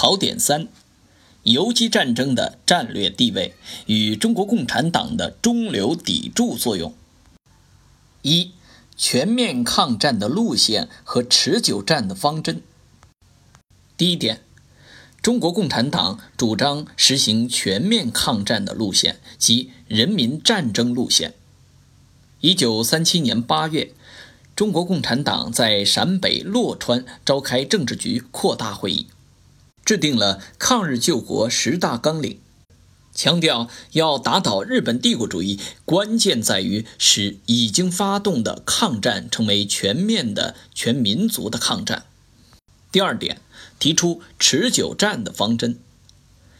考点三：游击战争的战略地位与中国共产党的中流砥柱作用。一、全面抗战的路线和持久战的方针。第一点，中国共产党主张实行全面抗战的路线，即人民战争路线。一九三七年八月，中国共产党在陕北洛川召开政治局扩大会议。制定了抗日救国十大纲领，强调要打倒日本帝国主义，关键在于使已经发动的抗战成为全面的全民族的抗战。第二点，提出持久战的方针。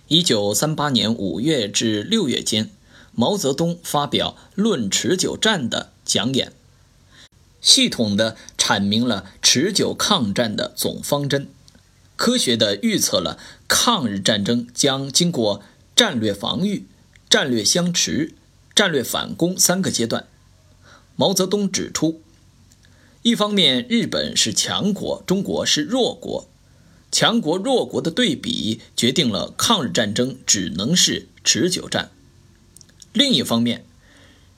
一九三八年五月至六月间，毛泽东发表《论持久战》的讲演，系统地阐明了持久抗战的总方针。科学地预测了抗日战争将经过战略防御、战略相持、战略反攻三个阶段。毛泽东指出，一方面，日本是强国，中国是弱国，强国弱国的对比决定了抗日战争只能是持久战；另一方面，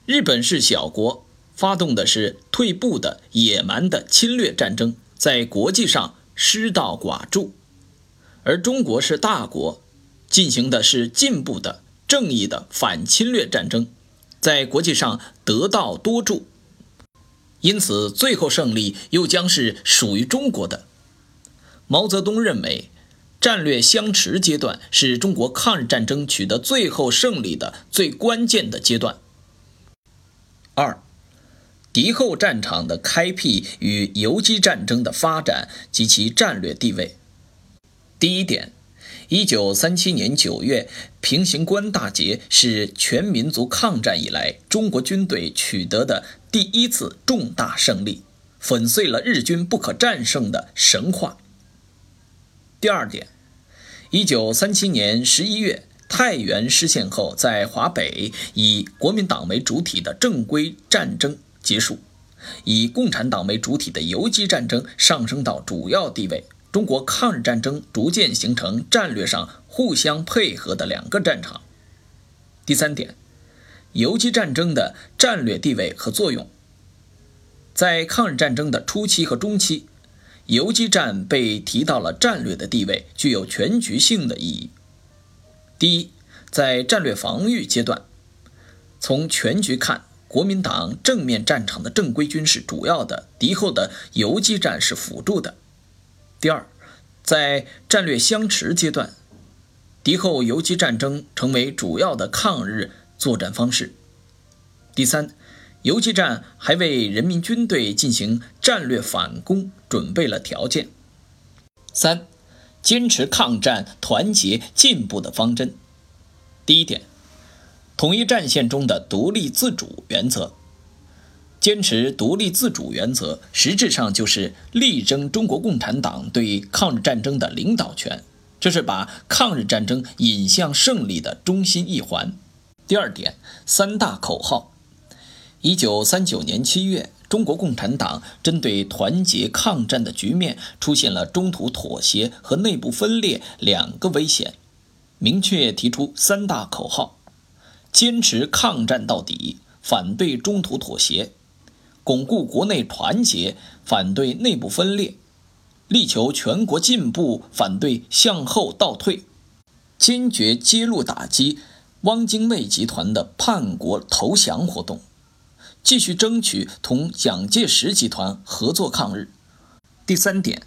日本是小国，发动的是退步的野蛮的侵略战争，在国际上。失道寡助，而中国是大国，进行的是进步的、正义的反侵略战争，在国际上得道多助，因此最后胜利又将是属于中国的。毛泽东认为，战略相持阶段是中国抗日战争取得最后胜利的最关键的阶段。二。敌后战场的开辟与游击战争的发展及其战略地位。第一点，一九三七年九月平型关大捷是全民族抗战以来中国军队取得的第一次重大胜利，粉碎了日军不可战胜的神话。第二点，一九三七年十一月太原失陷后，在华北以国民党为主体的正规战争。结束，以共产党为主体的游击战争上升到主要地位。中国抗日战争逐渐形成战略上互相配合的两个战场。第三点，游击战争的战略地位和作用。在抗日战争的初期和中期，游击战被提到了战略的地位，具有全局性的意义。第一，在战略防御阶段，从全局看。国民党正面战场的正规军是主要的，敌后的游击战是辅助的。第二，在战略相持阶段，敌后游击战争成为主要的抗日作战方式。第三，游击战还为人民军队进行战略反攻准备了条件。三，坚持抗战团结进步的方针。第一点。统一战线中的独立自主原则，坚持独立自主原则，实质上就是力争中国共产党对抗日战争的领导权，这是把抗日战争引向胜利的中心一环。第二点，三大口号。一九三九年七月，中国共产党针对团结抗战的局面出现了中途妥协和内部分裂两个危险，明确提出三大口号。坚持抗战到底，反对中途妥协，巩固国内团结，反对内部分裂，力求全国进步，反对向后倒退，坚决揭露打击汪精卫集团的叛国投降活动，继续争取同蒋介石集团合作抗日。第三点，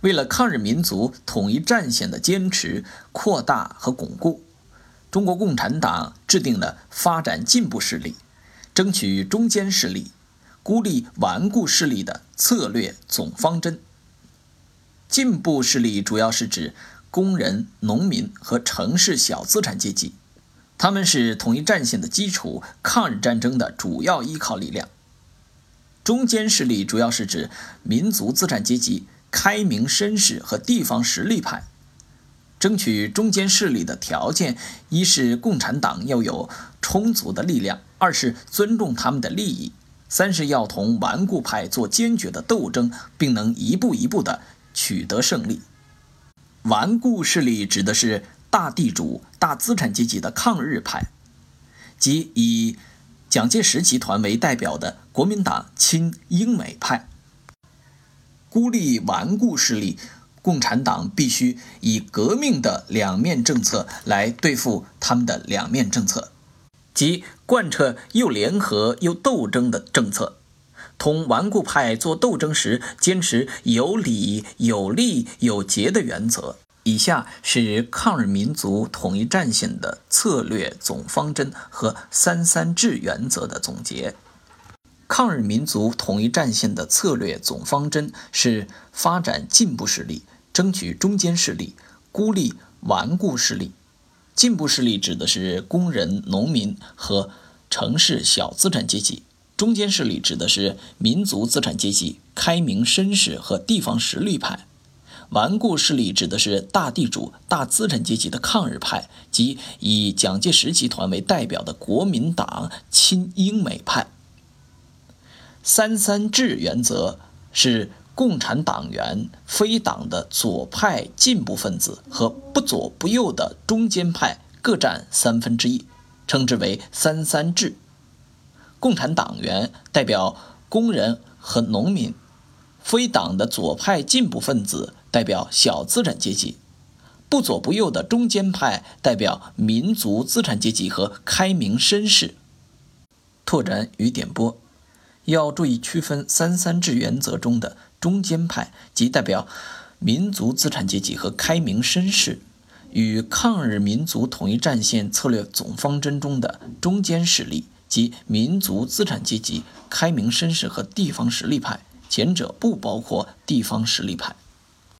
为了抗日民族统一战线的坚持、扩大和巩固。中国共产党制定了发展进步势力、争取中间势力、孤立顽固势力的策略总方针。进步势力主要是指工人、农民和城市小资产阶级，他们是统一战线的基础，抗日战争的主要依靠力量。中间势力主要是指民族资产阶级、开明绅士和地方实力派。争取中间势力的条件，一是共产党要有充足的力量，二是尊重他们的利益，三是要同顽固派做坚决的斗争，并能一步一步地取得胜利。顽固势力指的是大地主、大资产阶级的抗日派，即以蒋介石集团为代表的国民党亲英美派。孤立顽固势力，共产党必须以革命的两面政策来对付他们的两面政策，即贯彻又联合又斗争的政策。同顽固派做斗争时，坚持有理、有利、有节的原则。以下是抗日民族统一战线的策略总方针和“三三制”原则的总结。抗日民族统一战线的策略总方针是发展进步势力，争取中间势力，孤立顽固势力。进步势力指的是工人、农民和城市小资产阶级。中间势力指的是民族资产阶级、开明绅士和地方实力派；顽固势力指的是大地主、大资产阶级的抗日派，及以蒋介石集团为代表的国民党亲英美派。三三制原则是共产党员、非党的左派进步分子和不左不右的中间派各占三分之一，称之为三三制。共产党员代表工人和农民，非党的左派进步分子代表小资产阶级，不左不右的中间派代表民族资产阶级和开明绅士。拓展与点拨，要注意区分三三制原则中的中间派，即代表民族资产阶级和开明绅士，与抗日民族统一战线策略总方针中的中间势力。即民族资产阶级、开明绅士和地方实力派，前者不包括地方实力派。